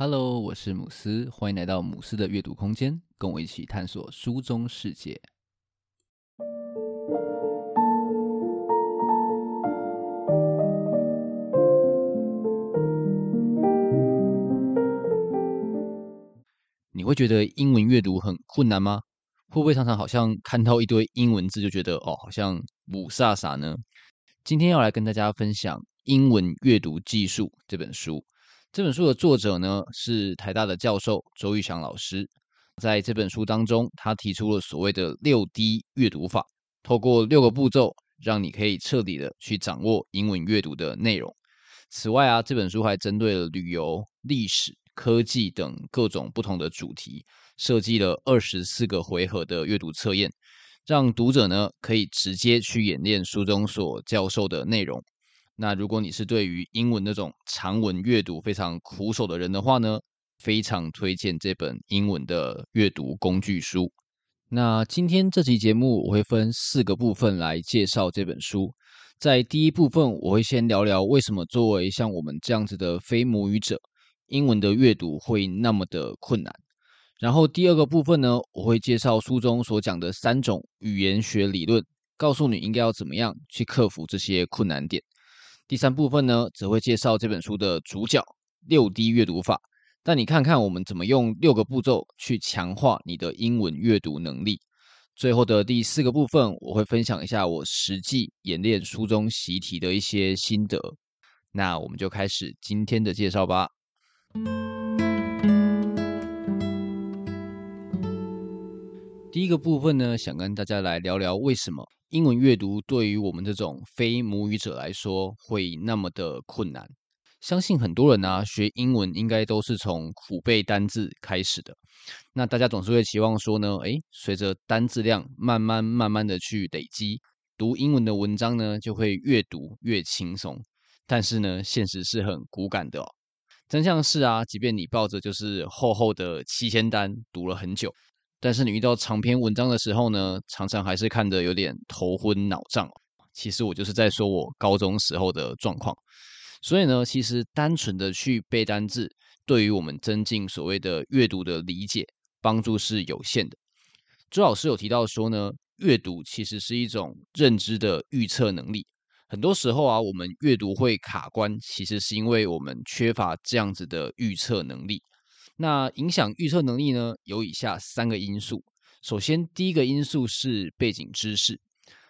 Hello，我是姆斯，欢迎来到姆斯的阅读空间，跟我一起探索书中世界。你会觉得英文阅读很困难吗？会不会常常好像看到一堆英文字就觉得哦，好像雾煞煞呢？今天要来跟大家分享《英文阅读技术》这本书。这本书的作者呢，是台大的教授周玉祥老师。在这本书当中，他提出了所谓的六 D 阅读法，透过六个步骤，让你可以彻底的去掌握英文阅读的内容。此外啊，这本书还针对了旅游、历史、科技等各种不同的主题，设计了二十四个回合的阅读测验，让读者呢可以直接去演练书中所教授的内容。那如果你是对于英文那种长文阅读非常苦手的人的话呢，非常推荐这本英文的阅读工具书。那今天这期节目我会分四个部分来介绍这本书。在第一部分，我会先聊聊为什么作为像我们这样子的非母语者，英文的阅读会那么的困难。然后第二个部分呢，我会介绍书中所讲的三种语言学理论，告诉你应该要怎么样去克服这些困难点。第三部分呢，则会介绍这本书的主角六 D 阅读法，带你看看我们怎么用六个步骤去强化你的英文阅读能力。最后的第四个部分，我会分享一下我实际演练书中习题的一些心得。那我们就开始今天的介绍吧。第一个部分呢，想跟大家来聊聊为什么。英文阅读对于我们这种非母语者来说会那么的困难。相信很多人啊，学英文应该都是从苦背单字开始的。那大家总是会期望说呢，诶，随着单字量慢慢慢慢的去累积，读英文的文章呢就会越读越轻松。但是呢，现实是很骨感的哦。真相是啊，即便你抱着就是厚厚的七千单读了很久。但是你遇到长篇文章的时候呢，常常还是看得有点头昏脑胀。其实我就是在说我高中时候的状况。所以呢，其实单纯的去背单字，对于我们增进所谓的阅读的理解，帮助是有限的。周老师有提到说呢，阅读其实是一种认知的预测能力。很多时候啊，我们阅读会卡关，其实是因为我们缺乏这样子的预测能力。那影响预测能力呢，有以下三个因素。首先，第一个因素是背景知识。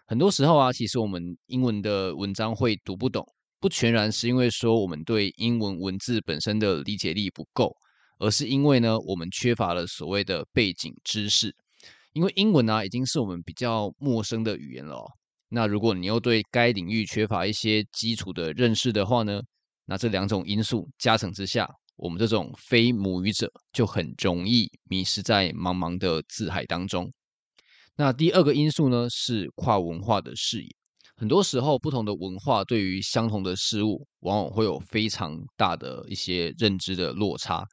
很多时候啊，其实我们英文的文章会读不懂，不全然是因为说我们对英文文字本身的理解力不够，而是因为呢，我们缺乏了所谓的背景知识。因为英文啊，已经是我们比较陌生的语言了哦。那如果你又对该领域缺乏一些基础的认识的话呢，那这两种因素加成之下，我们这种非母语者就很容易迷失在茫茫的字海当中。那第二个因素呢，是跨文化的视野。很多时候，不同的文化对于相同的事物，往往会有非常大的一些认知的落差。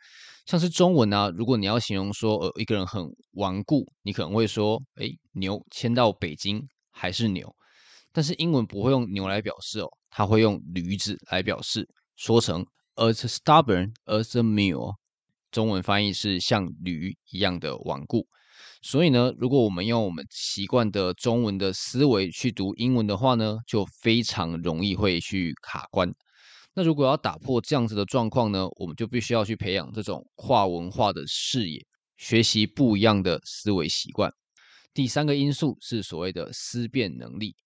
像是中文啊，如果你要形容说，呃，一个人很顽固，你可能会说，哎，牛迁到北京还是牛。但是英文不会用牛来表示哦，它会用驴子来表示，说成。As stubborn as a mule，中文翻译是像驴一样的顽固。所以呢，如果我们用我们习惯的中文的思维去读英文的话呢，就非常容易会去卡关。那如果要打破这样子的状况呢，我们就必须要去培养这种跨文化的视野，学习不一样的思维习惯。第三个因素是所谓的思辨能力。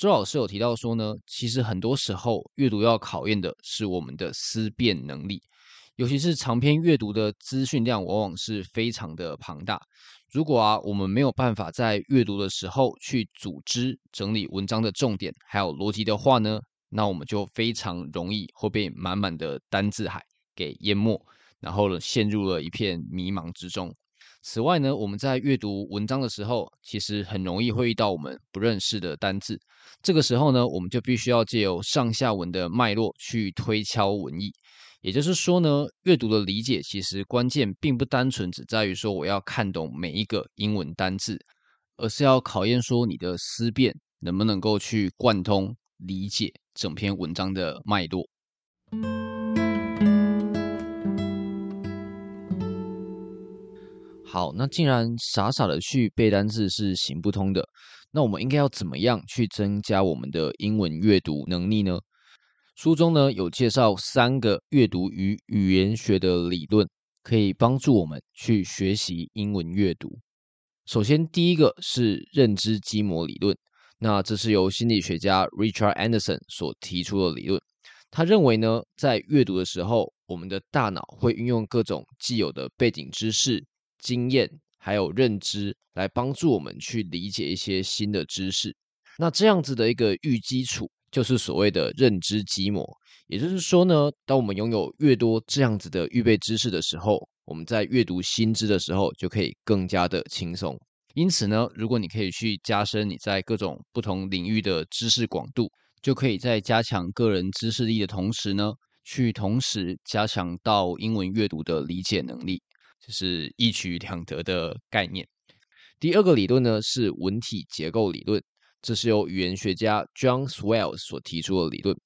周老师有提到说呢，其实很多时候阅读要考验的是我们的思辨能力，尤其是长篇阅读的资讯量往往是非常的庞大。如果啊，我们没有办法在阅读的时候去组织整理文章的重点还有逻辑的话呢，那我们就非常容易会被满满的单字海给淹没，然后呢，陷入了一片迷茫之中。此外呢，我们在阅读文章的时候，其实很容易会遇到我们不认识的单字。这个时候呢，我们就必须要借由上下文的脉络去推敲文意。也就是说呢，阅读的理解其实关键并不单纯只在于说我要看懂每一个英文单字，而是要考验说你的思辨能不能够去贯通理解整篇文章的脉络。好，那既然傻傻的去背单词是行不通的，那我们应该要怎么样去增加我们的英文阅读能力呢？书中呢有介绍三个阅读与语言学的理论，可以帮助我们去学习英文阅读。首先，第一个是认知基模理论，那这是由心理学家 Richard Anderson 所提出的理论。他认为呢，在阅读的时候，我们的大脑会运用各种既有的背景知识。经验还有认知来帮助我们去理解一些新的知识，那这样子的一个预基础就是所谓的认知基模。也就是说呢，当我们拥有越多这样子的预备知识的时候，我们在阅读新知的时候就可以更加的轻松。因此呢，如果你可以去加深你在各种不同领域的知识广度，就可以在加强个人知识力的同时呢，去同时加强到英文阅读的理解能力。就是一举两得的概念。第二个理论呢是文体结构理论，这是由语言学家 John Swales 所提出的理论。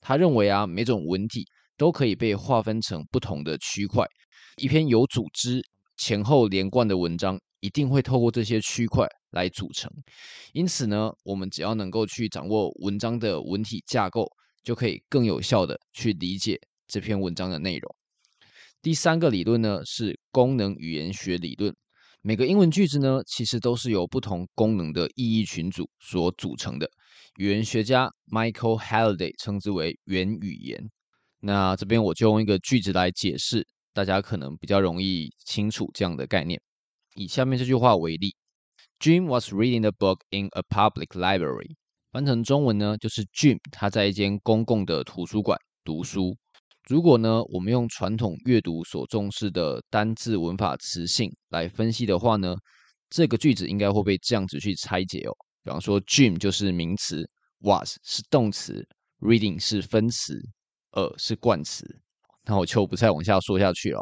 他认为啊，每种文体都可以被划分成不同的区块。一篇有组织、前后连贯的文章，一定会透过这些区块来组成。因此呢，我们只要能够去掌握文章的文体架构，就可以更有效的去理解这篇文章的内容。第三个理论呢是功能语言学理论。每个英文句子呢，其实都是由不同功能的意义群组所组成的。语言学家 Michael Halliday 称之为元语言。那这边我就用一个句子来解释，大家可能比较容易清楚这样的概念。以下面这句话为例：Jim was reading a book in a public library。翻成中文呢，就是 Jim 他在一间公共的图书馆读书。如果呢，我们用传统阅读所重视的单字、文法、词性来分析的话呢，这个句子应该会被这样子去拆解哦。比方说，Jim 就是名词，was 是动词，reading 是分词呃是冠词。那我就不再往下说下去了。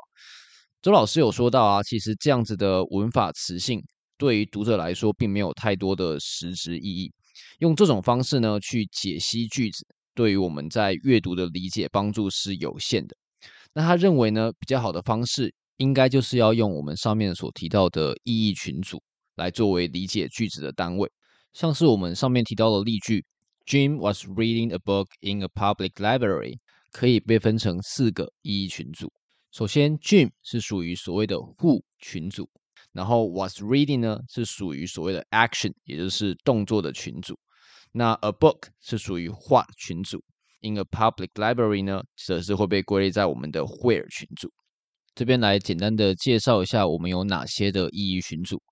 周老师有说到啊，其实这样子的文法词性对于读者来说并没有太多的实质意义。用这种方式呢去解析句子。对于我们在阅读的理解帮助是有限的。那他认为呢，比较好的方式应该就是要用我们上面所提到的意义群组来作为理解句子的单位。像是我们上面提到的例句，Jim was reading a book in a public library，可以被分成四个意义群组。首先，Jim 是属于所谓的 who 群组，然后 was reading 呢是属于所谓的 action，也就是动作的群组。那 a book 是属于 what 群组，in a public library 呢，则是会被归类在我们的 where 群组。这边来简单的介绍一下我们有哪些的意义群组，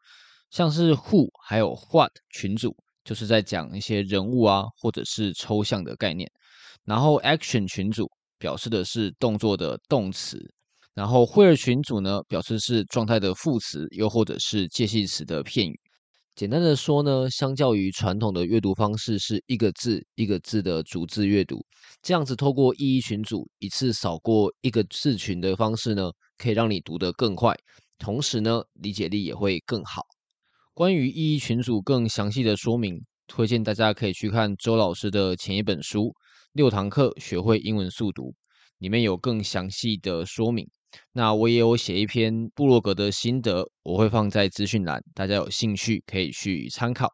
像是 who 还有 what 群组，就是在讲一些人物啊，或者是抽象的概念。然后 action 群组表示的是动作的动词，然后 where 群组呢，表示是状态的副词，又或者是介系词的片语。简单的说呢，相较于传统的阅读方式，是一个字一个字的逐字阅读，这样子透过意义群组一次扫过一个字群的方式呢，可以让你读得更快，同时呢，理解力也会更好。关于意义群组更详细的说明，推荐大家可以去看周老师的前一本书《六堂课学会英文速读》，里面有更详细的说明。那我也有写一篇部落格的心得，我会放在资讯栏，大家有兴趣可以去参考。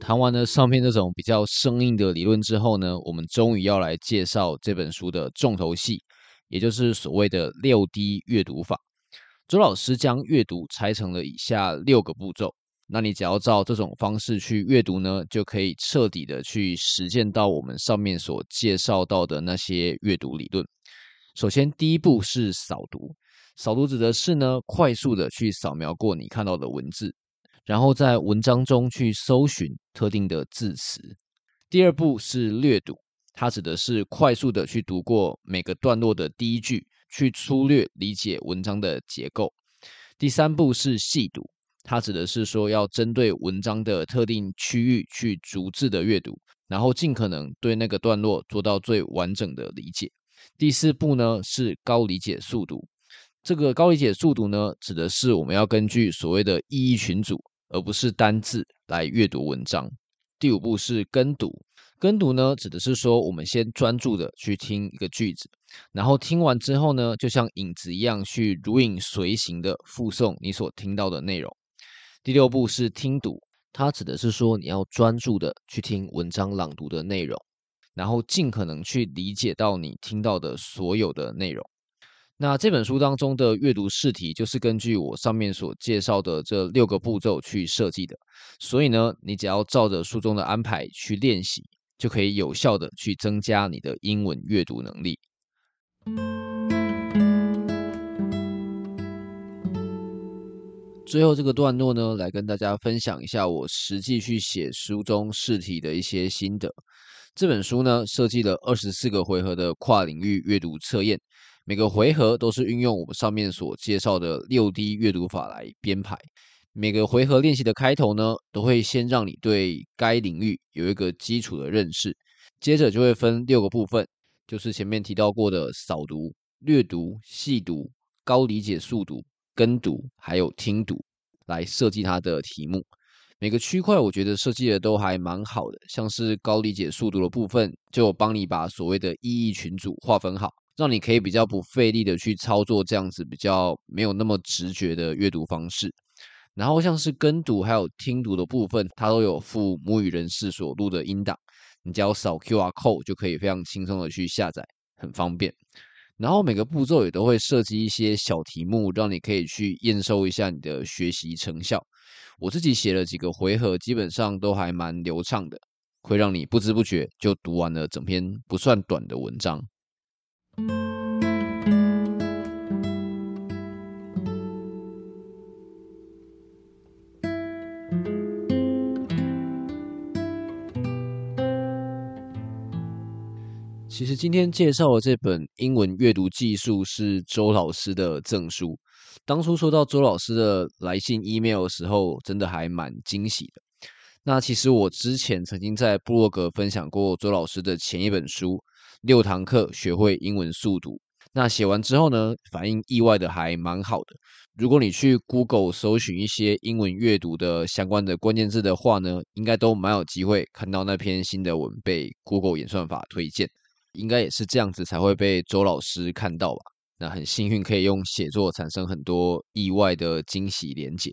谈完了上面这种比较生硬的理论之后呢，我们终于要来介绍这本书的重头戏，也就是所谓的六 D 阅读法。周老师将阅读拆成了以下六个步骤。那你只要照这种方式去阅读呢，就可以彻底的去实践到我们上面所介绍到的那些阅读理论。首先，第一步是扫读，扫读指的是呢，快速的去扫描过你看到的文字，然后在文章中去搜寻特定的字词。第二步是略读，它指的是快速的去读过每个段落的第一句，去粗略理解文章的结构。第三步是细读。它指的是说，要针对文章的特定区域去逐字的阅读，然后尽可能对那个段落做到最完整的理解。第四步呢是高理解速读，这个高理解速读呢指的是我们要根据所谓的意义群组，而不是单字来阅读文章。第五步是跟读，跟读呢，指的是说我们先专注的去听一个句子，然后听完之后呢，就像影子一样去如影随形的复诵你所听到的内容。第六步是听读，它指的是说你要专注的去听文章朗读的内容，然后尽可能去理解到你听到的所有的内容。那这本书当中的阅读试题就是根据我上面所介绍的这六个步骤去设计的，所以呢，你只要照着书中的安排去练习，就可以有效的去增加你的英文阅读能力。最后这个段落呢，来跟大家分享一下我实际去写书中试题的一些心得。这本书呢，设计了二十四个回合的跨领域阅读测验。每个回合都是运用我们上面所介绍的六 D 阅读法来编排。每个回合练习的开头呢，都会先让你对该领域有一个基础的认识，接着就会分六个部分，就是前面提到过的扫读、略读、细读、高理解速读、跟读，还有听读，来设计它的题目。每个区块我觉得设计的都还蛮好的，像是高理解速读的部分，就帮你把所谓的意义群组划分好。让你可以比较不费力的去操作这样子比较没有那么直觉的阅读方式，然后像是跟读还有听读的部分，它都有附母语人士所录的音档，你只要扫 QR code 就可以非常轻松的去下载，很方便。然后每个步骤也都会设计一些小题目，让你可以去验收一下你的学习成效。我自己写了几个回合，基本上都还蛮流畅的，会让你不知不觉就读完了整篇不算短的文章。其实今天介绍的这本英文阅读技术是周老师的赠书。当初收到周老师的来信 email 的时候，真的还蛮惊喜的。那其实我之前曾经在部落格分享过周老师的前一本书。六堂课学会英文速读，那写完之后呢，反应意外的还蛮好的。如果你去 Google 搜寻一些英文阅读的相关的关键字的话呢，应该都蛮有机会看到那篇新的文被 Google 演算法推荐。应该也是这样子才会被周老师看到吧？那很幸运可以用写作产生很多意外的惊喜连结。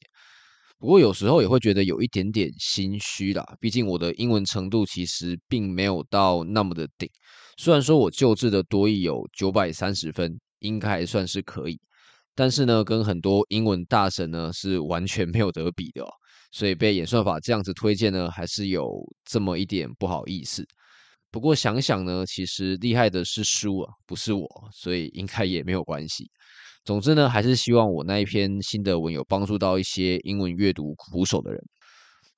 不过有时候也会觉得有一点点心虚啦，毕竟我的英文程度其实并没有到那么的顶。虽然说我旧制的多益有九百三十分，应该还算是可以，但是呢，跟很多英文大神呢是完全没有得比的哦。所以被演算法这样子推荐呢，还是有这么一点不好意思。不过想想呢，其实厉害的是书啊，不是我，所以应该也没有关系。总之呢，还是希望我那一篇新的文有帮助到一些英文阅读苦手的人。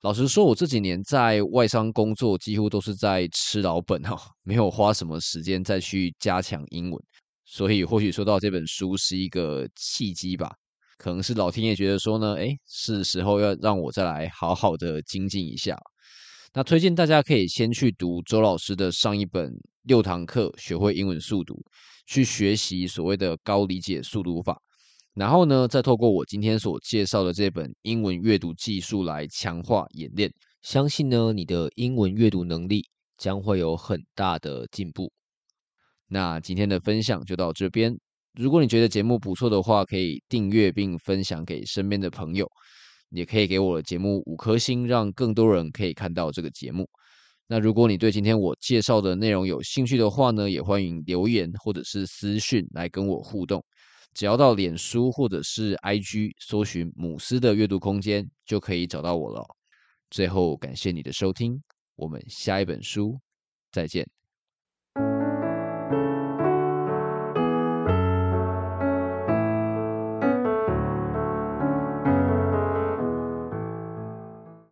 老实说，我这几年在外商工作，几乎都是在吃老本哈，没有花什么时间再去加强英文。所以，或许说到这本书是一个契机吧，可能是老天爷觉得说呢，诶，是时候要让我再来好好的精进一下。那推荐大家可以先去读周老师的上一本六堂课学会英文速读，去学习所谓的高理解速读法。然后呢，再透过我今天所介绍的这本英文阅读技术来强化演练，相信呢，你的英文阅读能力将会有很大的进步。那今天的分享就到这边。如果你觉得节目不错的话，可以订阅并分享给身边的朋友，也可以给我的节目五颗星，让更多人可以看到这个节目。那如果你对今天我介绍的内容有兴趣的话呢，也欢迎留言或者是私讯来跟我互动。只要到脸书或者是 IG 搜寻母斯的阅读空间，就可以找到我了。最后，感谢你的收听，我们下一本书再见。